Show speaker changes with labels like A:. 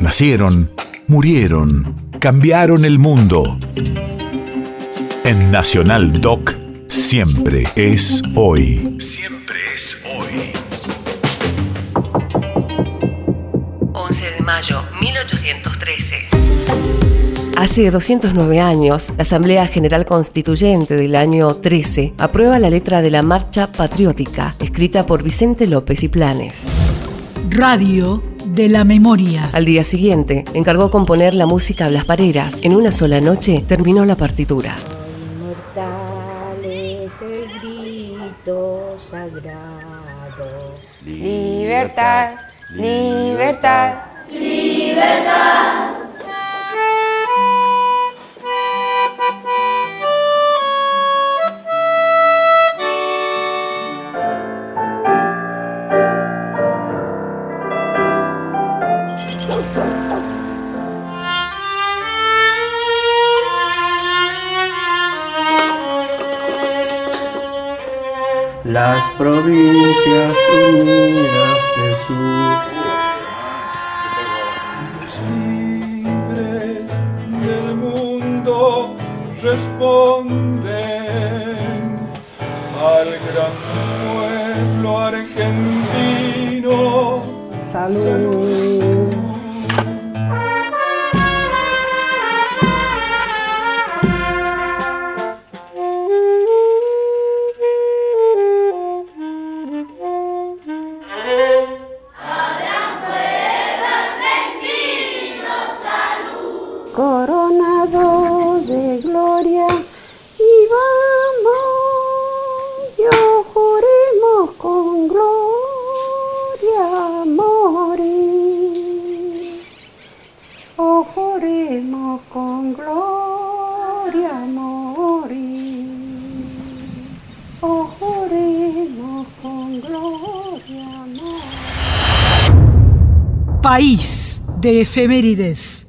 A: Nacieron, murieron, cambiaron el mundo. En Nacional Doc, siempre es hoy. Siempre es hoy.
B: 11 de mayo 1813. Hace 209 años, la Asamblea General Constituyente del año 13 aprueba la letra de la Marcha Patriótica, escrita por Vicente López y Planes.
C: Radio de la memoria.
B: Al día siguiente, encargó componer la música a Blas Pareras. En una sola noche terminó la partitura.
D: Inmortal es el grito sagrado.
E: Libertad, libertad, libertad.
F: Las provincias unidas del sur.
G: libres del mundo responden al gran pueblo argentino.
F: Salud.
D: Coronado de gloria y vamos, yo juremos con gloria morir. Oh, juremos con gloria morir. Oh, juremos con gloria morir.
C: País de efemérides.